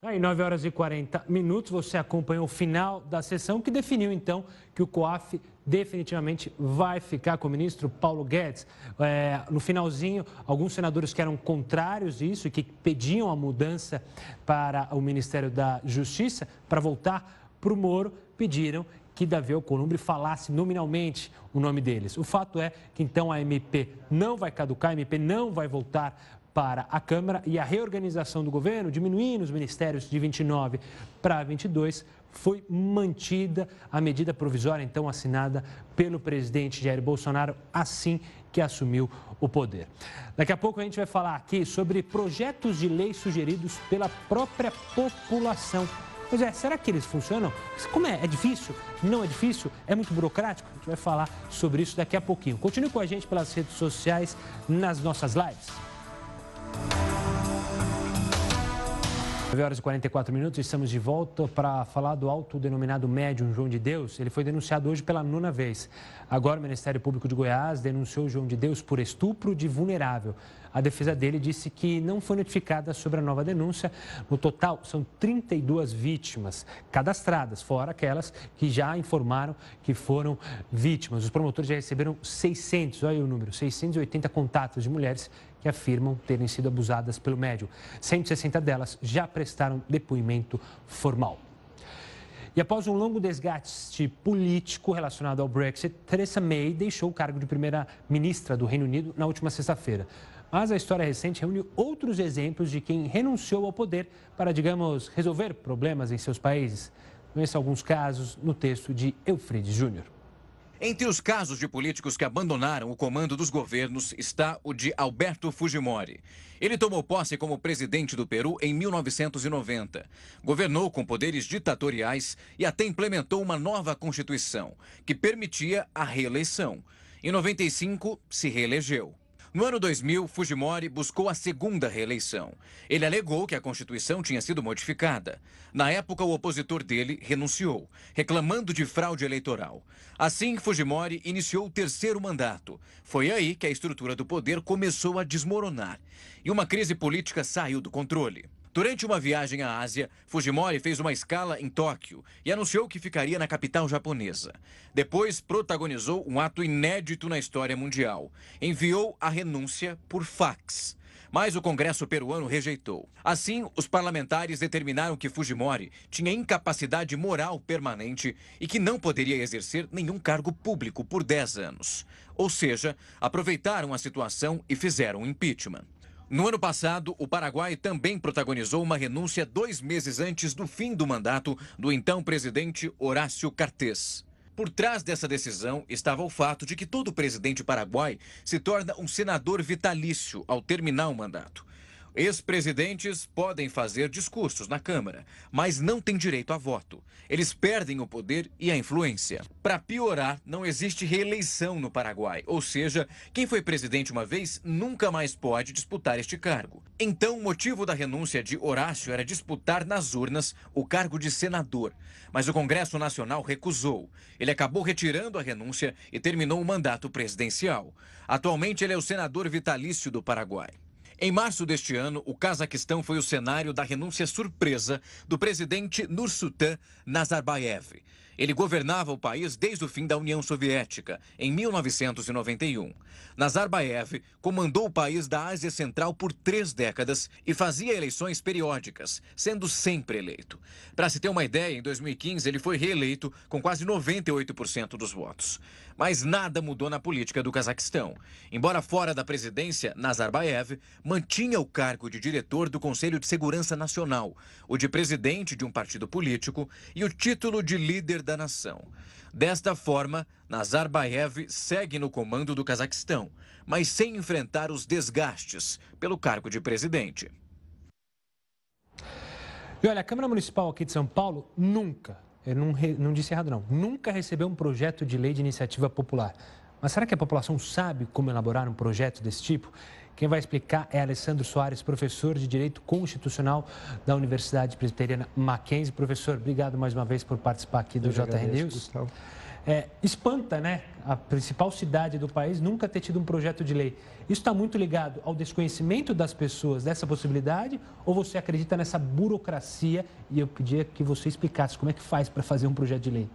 Aí, 9 horas e 40 minutos, você acompanhou o final da sessão que definiu então que o COAF definitivamente vai ficar com o ministro Paulo Guedes. É, no finalzinho, alguns senadores que eram contrários a isso e que pediam a mudança para o Ministério da Justiça, para voltar para o Moro, pediram que Davi Alcolumbre falasse nominalmente o nome deles. O fato é que então a MP não vai caducar, a MP não vai voltar para a Câmara e a reorganização do governo, diminuindo os ministérios de 29 para 22, foi mantida a medida provisória então assinada pelo presidente Jair Bolsonaro assim que assumiu o poder. Daqui a pouco a gente vai falar aqui sobre projetos de lei sugeridos pela própria população. Pois é, será que eles funcionam? Como é? É difícil? Não é difícil? É muito burocrático? A gente vai falar sobre isso daqui a pouquinho. Continue com a gente pelas redes sociais, nas nossas lives. 9 horas e 44 minutos, estamos de volta para falar do autodenominado médium João de Deus. Ele foi denunciado hoje pela nona vez. Agora, o Ministério Público de Goiás denunciou João de Deus por estupro de vulnerável. A defesa dele disse que não foi notificada sobre a nova denúncia. No total, são 32 vítimas cadastradas, fora aquelas que já informaram que foram vítimas. Os promotores já receberam 600, olha aí o número, 680 contatos de mulheres que afirmam terem sido abusadas pelo médium. 160 delas já prestaram depoimento formal. E após um longo desgaste político relacionado ao Brexit, Theresa May deixou o cargo de primeira-ministra do Reino Unido na última sexta-feira. Mas a história recente reúne outros exemplos de quem renunciou ao poder para, digamos, resolver problemas em seus países. Conheça alguns casos no texto de Eufrides Júnior. Entre os casos de políticos que abandonaram o comando dos governos está o de Alberto Fujimori. Ele tomou posse como presidente do Peru em 1990. Governou com poderes ditatoriais e até implementou uma nova constituição que permitia a reeleição. Em 95, se reelegeu. No ano 2000, Fujimori buscou a segunda reeleição. Ele alegou que a Constituição tinha sido modificada. Na época, o opositor dele renunciou, reclamando de fraude eleitoral. Assim, Fujimori iniciou o terceiro mandato. Foi aí que a estrutura do poder começou a desmoronar e uma crise política saiu do controle. Durante uma viagem à Ásia, Fujimori fez uma escala em Tóquio e anunciou que ficaria na capital japonesa. Depois, protagonizou um ato inédito na história mundial. Enviou a renúncia por fax. Mas o Congresso peruano rejeitou. Assim, os parlamentares determinaram que Fujimori tinha incapacidade moral permanente e que não poderia exercer nenhum cargo público por 10 anos. Ou seja, aproveitaram a situação e fizeram impeachment. No ano passado, o Paraguai também protagonizou uma renúncia dois meses antes do fim do mandato do então presidente Horácio Cartes. Por trás dessa decisão estava o fato de que todo presidente paraguai se torna um senador vitalício ao terminar o mandato. Ex-presidentes podem fazer discursos na Câmara, mas não têm direito a voto. Eles perdem o poder e a influência. Para piorar, não existe reeleição no Paraguai, ou seja, quem foi presidente uma vez nunca mais pode disputar este cargo. Então, o motivo da renúncia de Horácio era disputar nas urnas o cargo de senador, mas o Congresso Nacional recusou. Ele acabou retirando a renúncia e terminou o mandato presidencial. Atualmente, ele é o senador vitalício do Paraguai. Em março deste ano, o Cazaquistão foi o cenário da renúncia surpresa do presidente Nursultan Nazarbayev. Ele governava o país desde o fim da União Soviética, em 1991. Nazarbayev comandou o país da Ásia Central por três décadas e fazia eleições periódicas, sendo sempre eleito. Para se ter uma ideia, em 2015 ele foi reeleito com quase 98% dos votos. Mas nada mudou na política do Cazaquistão. Embora fora da presidência, Nazarbayev mantinha o cargo de diretor do Conselho de Segurança Nacional, o de presidente de um partido político e o título de líder da nação. Desta forma, Nazarbayev segue no comando do Cazaquistão, mas sem enfrentar os desgastes pelo cargo de presidente. E olha, a Câmara Municipal aqui de São Paulo nunca, eu não, não disse errado não, nunca recebeu um projeto de lei de iniciativa popular. Mas será que a população sabe como elaborar um projeto desse tipo? Quem vai explicar é Alessandro Soares, professor de Direito Constitucional da Universidade Presbiteriana Mackenzie. Professor, obrigado mais uma vez por participar aqui do Eu JR agradeço, News. Gustavo. É, espanta, né? A principal cidade do país nunca ter tido um projeto de lei. Isso está muito ligado ao desconhecimento das pessoas dessa possibilidade ou você acredita nessa burocracia? E eu pedia que você explicasse como é que faz para fazer um projeto de lei.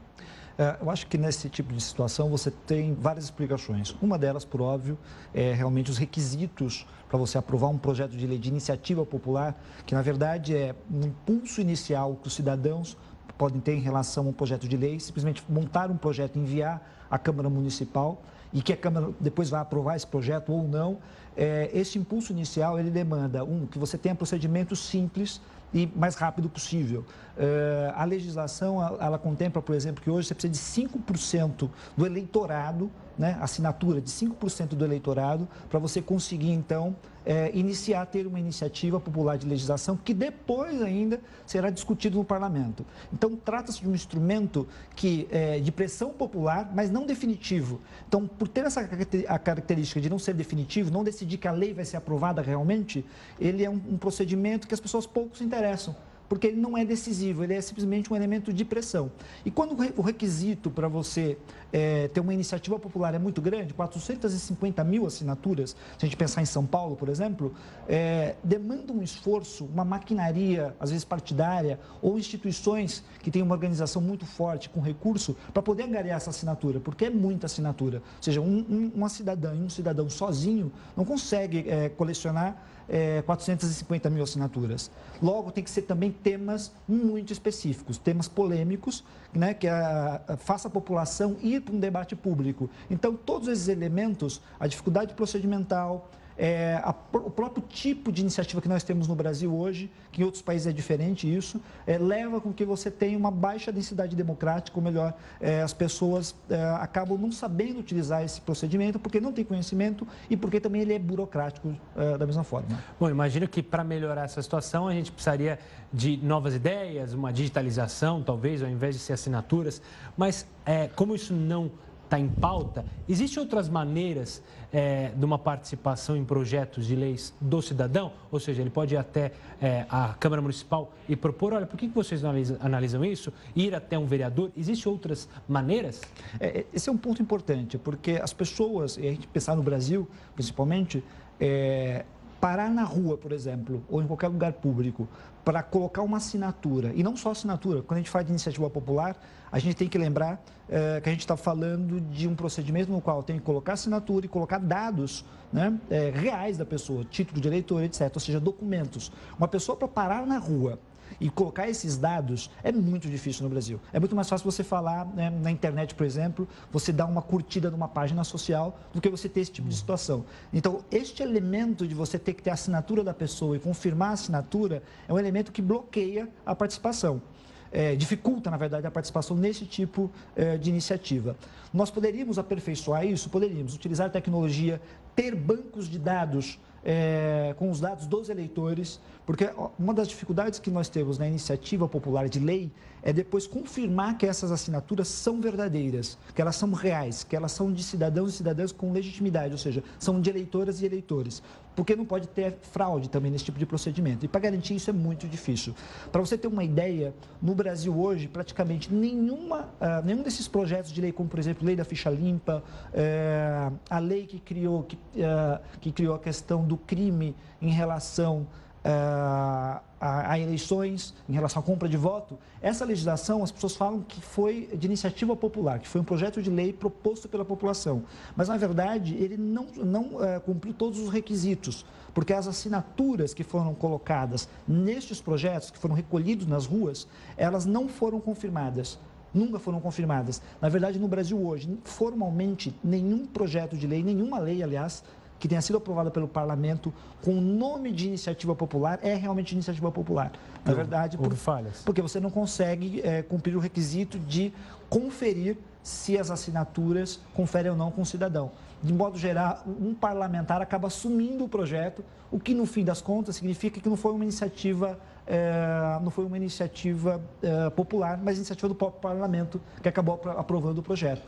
É, eu acho que nesse tipo de situação você tem várias explicações. Uma delas, por óbvio, é realmente os requisitos para você aprovar um projeto de lei de iniciativa popular, que na verdade é um impulso inicial que os cidadãos podem ter em relação a um projeto de lei, simplesmente montar um projeto, enviar à Câmara Municipal e que a Câmara depois vai aprovar esse projeto ou não. É, esse impulso inicial ele demanda um que você tenha procedimentos simples e mais rápido possível. Uh, a legislação, ela, ela, contempla, por exemplo, que hoje você precisa de 5% do eleitorado, né, assinatura de 5% do eleitorado, para você conseguir, então, é, iniciar ter uma iniciativa popular de legislação que depois ainda será discutido no parlamento. Então, trata-se de um instrumento que é, de pressão popular, mas não definitivo. Então, por ter essa a característica de não ser definitivo, não decidir que a lei vai ser aprovada realmente, ele é um, um procedimento que as pessoas pouco se interessam porque ele não é decisivo, ele é simplesmente um elemento de pressão. E quando o requisito para você é, ter uma iniciativa popular é muito grande, 450 mil assinaturas, se a gente pensar em São Paulo, por exemplo, é, demanda um esforço, uma maquinaria, às vezes partidária, ou instituições que têm uma organização muito forte, com recurso, para poder angariar essa assinatura, porque é muita assinatura. Ou seja, um, um, uma cidadã e um cidadão sozinho não consegue é, colecionar é, 450 mil assinaturas. Logo, tem que ser também temas muito específicos, temas polêmicos, né, que a, a, faça a população ir para um debate público. Então, todos esses elementos, a dificuldade procedimental, é, a, o próprio tipo de iniciativa que nós temos no Brasil hoje, que em outros países é diferente isso, é, leva com que você tenha uma baixa densidade democrática, ou melhor, é, as pessoas é, acabam não sabendo utilizar esse procedimento porque não tem conhecimento e porque também ele é burocrático é, da mesma forma. Bom, imagino que para melhorar essa situação a gente precisaria de novas ideias, uma digitalização, talvez, ao invés de ser assinaturas, mas é, como isso não está em pauta, existem outras maneiras é, de uma participação em projetos de leis do cidadão? Ou seja, ele pode ir até é, a Câmara Municipal e propor, olha, por que vocês analisam, isso? Ir até um vereador? Existem outras maneiras? É, esse é um ponto importante, porque as pessoas, e a gente pensar no Brasil, principalmente, é, parar na rua, por exemplo, ou em qualquer lugar público, para colocar uma assinatura, e não só assinatura, quando a gente fala de iniciativa popular, a gente tem que lembrar é, que a gente está falando de um procedimento no qual tem que colocar assinatura e colocar dados né, é, reais da pessoa, título de eleitor, etc., ou seja, documentos. Uma pessoa para parar na rua e colocar esses dados é muito difícil no Brasil. É muito mais fácil você falar né, na internet, por exemplo, você dar uma curtida numa página social do que você ter esse tipo de situação. Então, este elemento de você ter que ter a assinatura da pessoa e confirmar a assinatura é um elemento que bloqueia a participação. É, dificulta, na verdade, a participação nesse tipo é, de iniciativa. Nós poderíamos aperfeiçoar isso? Poderíamos utilizar tecnologia, ter bancos de dados é, com os dados dos eleitores, porque uma das dificuldades que nós temos na iniciativa popular de lei é depois confirmar que essas assinaturas são verdadeiras, que elas são reais, que elas são de cidadãos e cidadãs com legitimidade, ou seja, são de eleitoras e eleitores. Porque não pode ter fraude também nesse tipo de procedimento. E para garantir isso é muito difícil. Para você ter uma ideia, no Brasil hoje, praticamente nenhuma, uh, nenhum desses projetos de lei, como por exemplo, lei da ficha limpa, uh, a lei que criou, que, uh, que criou a questão do crime em relação a, a, eleições, em relação à compra de voto, essa legislação, as pessoas falam que foi de iniciativa popular, que foi um projeto de lei proposto pela população. Mas, na verdade, ele não, não é, cumpriu todos os requisitos, porque as assinaturas que foram colocadas nestes projetos, que foram recolhidos nas ruas, elas não foram confirmadas nunca foram confirmadas. Na verdade, no Brasil hoje, formalmente, nenhum projeto de lei, nenhuma lei, aliás, que tenha sido aprovada pelo parlamento com o nome de iniciativa popular é realmente iniciativa popular. Na verdade, por, falhas. porque você não consegue é, cumprir o requisito de conferir se as assinaturas conferem ou não com o cidadão. De modo geral, um parlamentar acaba assumindo o projeto, o que no fim das contas significa que não foi uma iniciativa, é, não foi uma iniciativa é, popular, mas iniciativa do próprio parlamento que acabou aprovando o projeto.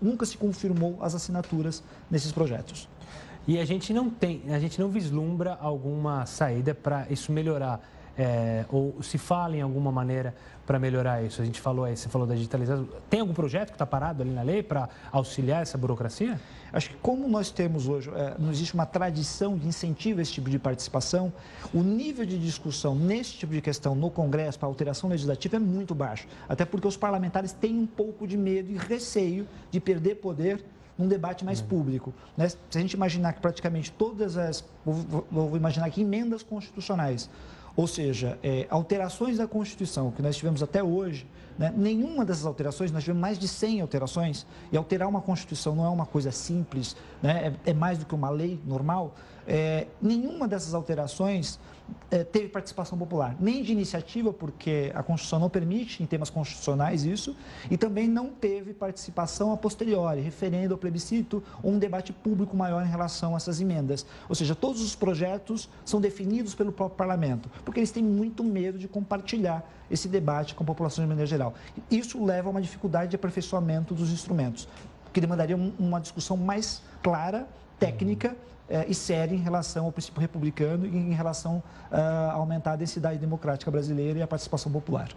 nunca se confirmou as assinaturas nesses projetos. E a gente não tem, a gente não vislumbra alguma saída para isso melhorar. É, ou se fala em alguma maneira para melhorar isso? A gente falou aí, você falou da digitalização. Tem algum projeto que está parado ali na lei para auxiliar essa burocracia? Acho que como nós temos hoje, é, não existe uma tradição de incentivo a esse tipo de participação, o nível de discussão nesse tipo de questão no Congresso para alteração legislativa é muito baixo. Até porque os parlamentares têm um pouco de medo e receio de perder poder num debate mais uhum. público. Né? Se a gente imaginar que praticamente todas as. Vou, vou imaginar aqui emendas constitucionais, ou seja, é, alterações da Constituição que nós tivemos até hoje, né? nenhuma dessas alterações, nós tivemos mais de 100 alterações, e alterar uma Constituição não é uma coisa simples, né? é, é mais do que uma lei normal. É, nenhuma dessas alterações teve participação popular, nem de iniciativa, porque a Constituição não permite em temas constitucionais isso, e também não teve participação a posteriori, referendo ao plebiscito ou um debate público maior em relação a essas emendas. Ou seja, todos os projetos são definidos pelo próprio parlamento, porque eles têm muito medo de compartilhar esse debate com a população de maneira geral. Isso leva a uma dificuldade de aperfeiçoamento dos instrumentos, que demandaria uma discussão mais clara, técnica, e séria em relação ao princípio republicano e em relação uh, a aumentar a densidade democrática brasileira e a participação popular.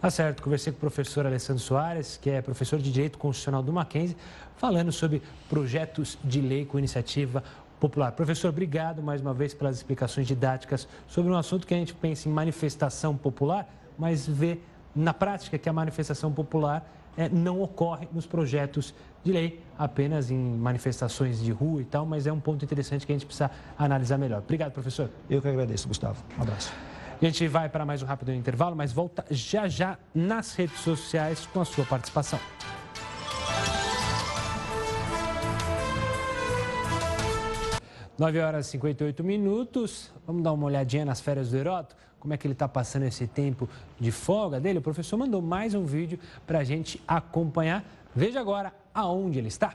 Tá certo, conversei com o professor Alessandro Soares, que é professor de Direito Constitucional do Mackenzie, falando sobre projetos de lei com iniciativa popular. Professor, obrigado mais uma vez pelas explicações didáticas sobre um assunto que a gente pensa em manifestação popular, mas vê na prática que a manifestação popular é, não ocorre nos projetos de lei, apenas em manifestações de rua e tal, mas é um ponto interessante que a gente precisa analisar melhor. Obrigado, professor. Eu que agradeço, Gustavo. Um abraço. A gente vai para mais um rápido intervalo, mas volta já já nas redes sociais com a sua participação. 9 horas e 58 minutos. Vamos dar uma olhadinha nas férias do Heroto? Como é que ele está passando esse tempo de folga dele? O professor mandou mais um vídeo para a gente acompanhar. Veja agora aonde ele está.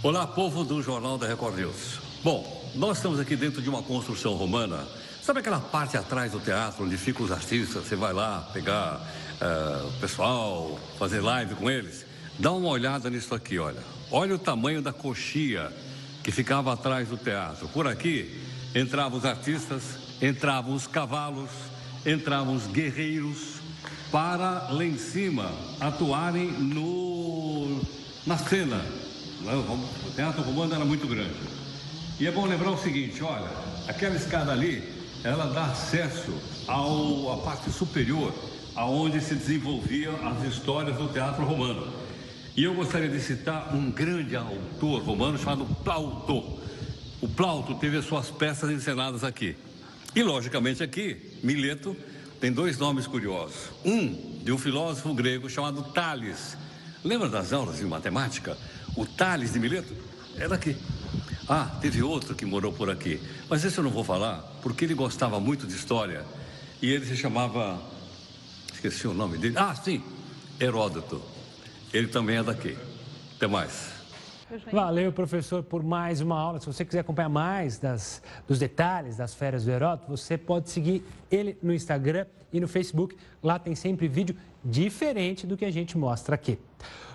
Olá, povo do Jornal da Record News. Bom, nós estamos aqui dentro de uma construção romana. Sabe aquela parte atrás do teatro onde ficam os artistas? Você vai lá pegar uh, o pessoal, fazer live com eles? Dá uma olhada nisso aqui, olha. Olha o tamanho da coxia que ficava atrás do teatro. Por aqui entravam os artistas, entravam os cavalos, entravam os guerreiros para lá em cima atuarem no, na cena. O teatro romano era muito grande. E é bom lembrar o seguinte, olha, aquela escada ali, ela dá acesso ao, à parte superior, aonde se desenvolviam as histórias do teatro romano. E eu gostaria de citar um grande autor romano chamado Plauto. O Plauto teve as suas peças encenadas aqui. E, logicamente, aqui, Mileto tem dois nomes curiosos. Um de um filósofo grego chamado Tales. Lembra das aulas de matemática? O Tales de Mileto era aqui. Ah, teve outro que morou por aqui. Mas esse eu não vou falar, porque ele gostava muito de história. E ele se chamava. Esqueci o nome dele. Ah, sim, Heródoto. Ele também é daqui. Até mais. Valeu, professor, por mais uma aula. Se você quiser acompanhar mais das, dos detalhes das férias do Heródoto, você pode seguir ele no Instagram e no Facebook. Lá tem sempre vídeo diferente do que a gente mostra aqui.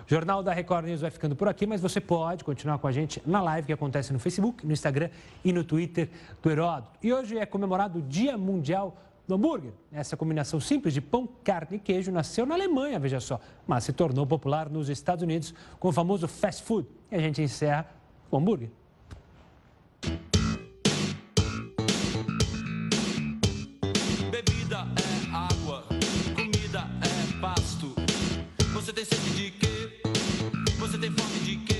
O Jornal da Record News vai ficando por aqui, mas você pode continuar com a gente na live que acontece no Facebook, no Instagram e no Twitter do Heródoto. E hoje é comemorado o Dia Mundial do hambúrguer. Essa combinação simples de pão, carne e queijo nasceu na Alemanha, veja só, mas se tornou popular nos Estados Unidos com o famoso fast food. E a gente encerra com hambúrguer. Bebida é água, comida é pasto. Você tem sede de quê? Você tem fome de quê?